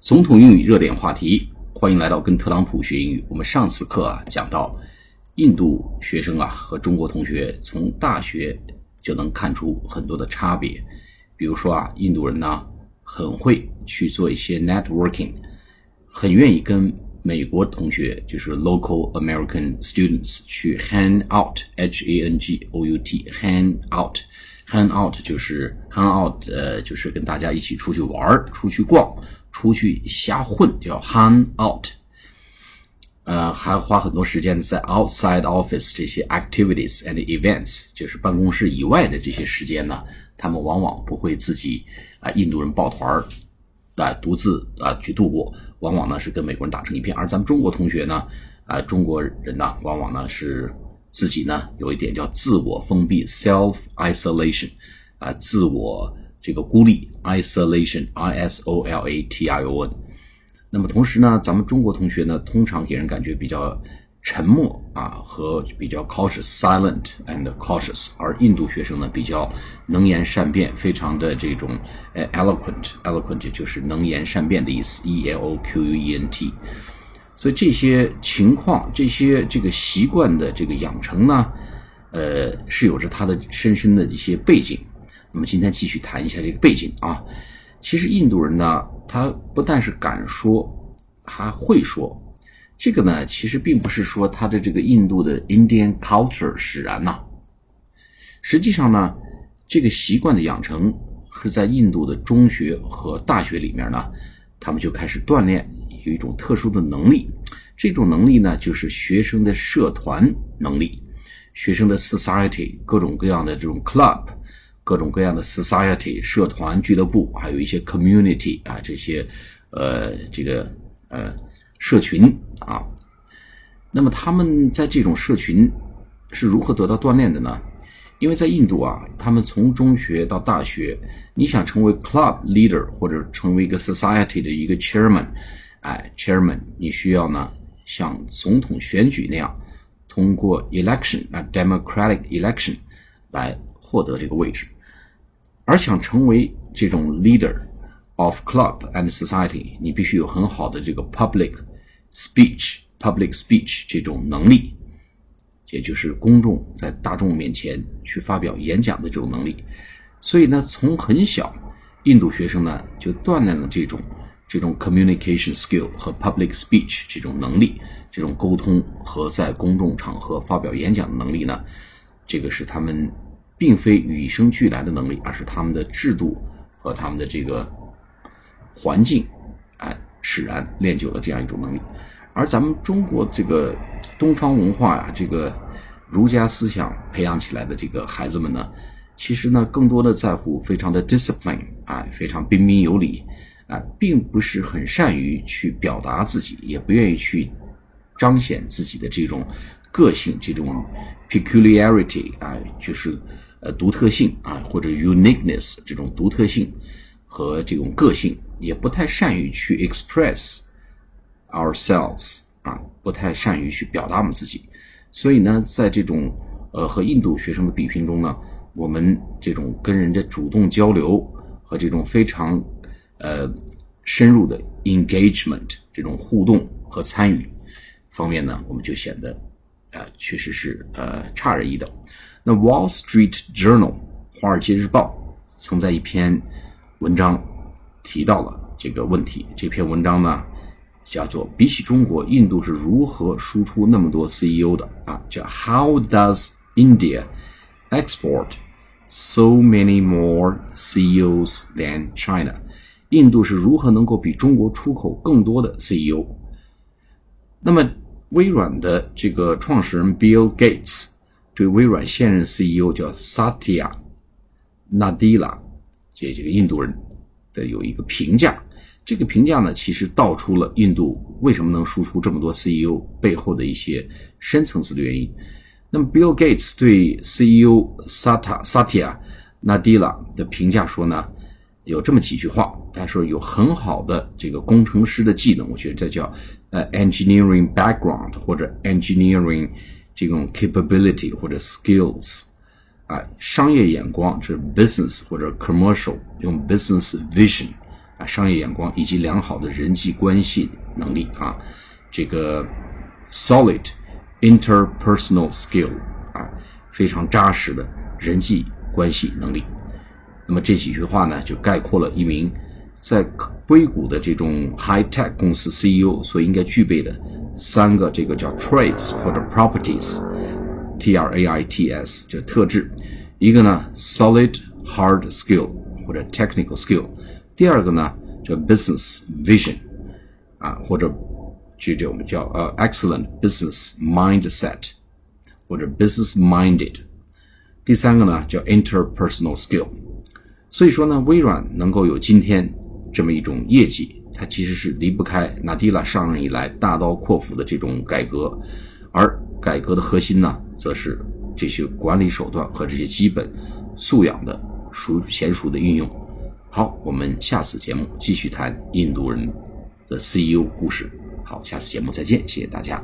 总统英语热点话题，欢迎来到跟特朗普学英语。我们上次课啊讲到，印度学生啊和中国同学从大学就能看出很多的差别。比如说啊，印度人呢很会去做一些 networking，很愿意跟美国同学，就是 local American students 去 hang out，h a n g o u t，hang out，hang out 就是 hang out，呃，就是跟大家一起出去玩儿出去逛。出去瞎混叫 hang out，呃，还花很多时间在 outside office 这些 activities and events，就是办公室以外的这些时间呢，他们往往不会自己啊，印度人抱团儿啊，独自啊去度过，往往呢是跟美国人打成一片。而咱们中国同学呢，啊，中国人呢，往往呢是自己呢有一点叫自我封闭 self isolation，啊，自我。这个孤立 isolation，i s o l a t i o n。那么同时呢，咱们中国同学呢，通常给人感觉比较沉默啊，和比较 cautious，silent and cautious。而印度学生呢，比较能言善辩，非常的这种呃 eloquent，eloquent 就是能言善辩的意思，e l o q u e n t。所以这些情况，这些这个习惯的这个养成呢，呃，是有着它的深深的一些背景。我们今天继续谈一下这个背景啊。其实印度人呢，他不但是敢说，还会说。这个呢，其实并不是说他的这个印度的 Indian culture 使然呐。实际上呢，这个习惯的养成是在印度的中学和大学里面呢，他们就开始锻炼有一种特殊的能力。这种能力呢，就是学生的社团能力，学生的 society 各种各样的这种 club。各种各样的 society 社团俱乐部，还有一些 community 啊，这些呃，这个呃社群啊。那么他们在这种社群是如何得到锻炼的呢？因为在印度啊，他们从中学到大学，你想成为 club leader 或者成为一个 society 的一个 chairman，哎，chairman，你需要呢像总统选举那样通过 election 啊 democratic election 来获得这个位置。而想成为这种 leader of club and society，你必须有很好的这个 public speech、public speech 这种能力，也就是公众在大众面前去发表演讲的这种能力。所以呢，从很小，印度学生呢就锻炼了这种这种 communication skill 和 public speech 这种能力，这种沟通和在公众场合发表演讲的能力呢，这个是他们。并非与生俱来的能力，而是他们的制度和他们的这个环境，哎，使然练就了这样一种能力。而咱们中国这个东方文化呀，这个儒家思想培养起来的这个孩子们呢，其实呢，更多的在乎非常的 discipline，啊，非常彬彬有礼，啊，并不是很善于去表达自己，也不愿意去彰显自己的这种个性，这种 peculiarity，啊，就是。呃，独特性啊，或者 uniqueness 这种独特性和这种个性，也不太善于去 express ourselves 啊，不太善于去表达我们自己。所以呢，在这种呃和印度学生的比拼中呢，我们这种跟人家主动交流和这种非常呃深入的 engagement 这种互动和参与方面呢，我们就显得呃确实是呃差人一等。那《Wall Street Journal》华尔街日报曾在一篇文章提到了这个问题。这篇文章呢，叫做“比起中国，印度是如何输出那么多 CEO 的？”啊，叫 “How does India export so many more CEOs than China？” 印度是如何能够比中国出口更多的 CEO？那么，微软的这个创始人 Bill Gates。对微软现任 CEO 叫 Satya Nadella，这这个印度人的有一个评价。这个评价呢，其实道出了印度为什么能输出这么多 CEO 背后的一些深层次的原因。那么，Bill Gates 对 CEO Satya Satya Nadella 的评价说呢，有这么几句话。他说有很好的这个工程师的技能，我觉得这叫呃 engineering background 或者 engineering。这种 capability 或者 skills，啊，商业眼光是 business 或者 commercial，用 business vision 啊商业眼光以及良好的人际关系能力啊，这个 solid interpersonal skill 啊，非常扎实的人际关系能力。那么这几句话呢，就概括了一名在硅谷的这种 high tech 公司 CEO 所应该具备的三个这个叫 traits 或者 properties，T R A I T S 这特质。一个呢，solid hard skill 或者 technical skill。第二个呢，叫 business vision 啊，或者这这我们叫呃 excellent business mindset 或者 business minded。第三个呢，叫 interpersonal skill。所以说呢，微软能够有今天这么一种业绩， 它其实是离不开纳迪拉上任以来大刀阔斧的这种改革，而改革的核心呢，则是这些管理手段和这些基本素养的熟娴熟的运用。好，我们下次节目继续谈印度人的 CEO 故事。好，下次节目再见，谢谢大家。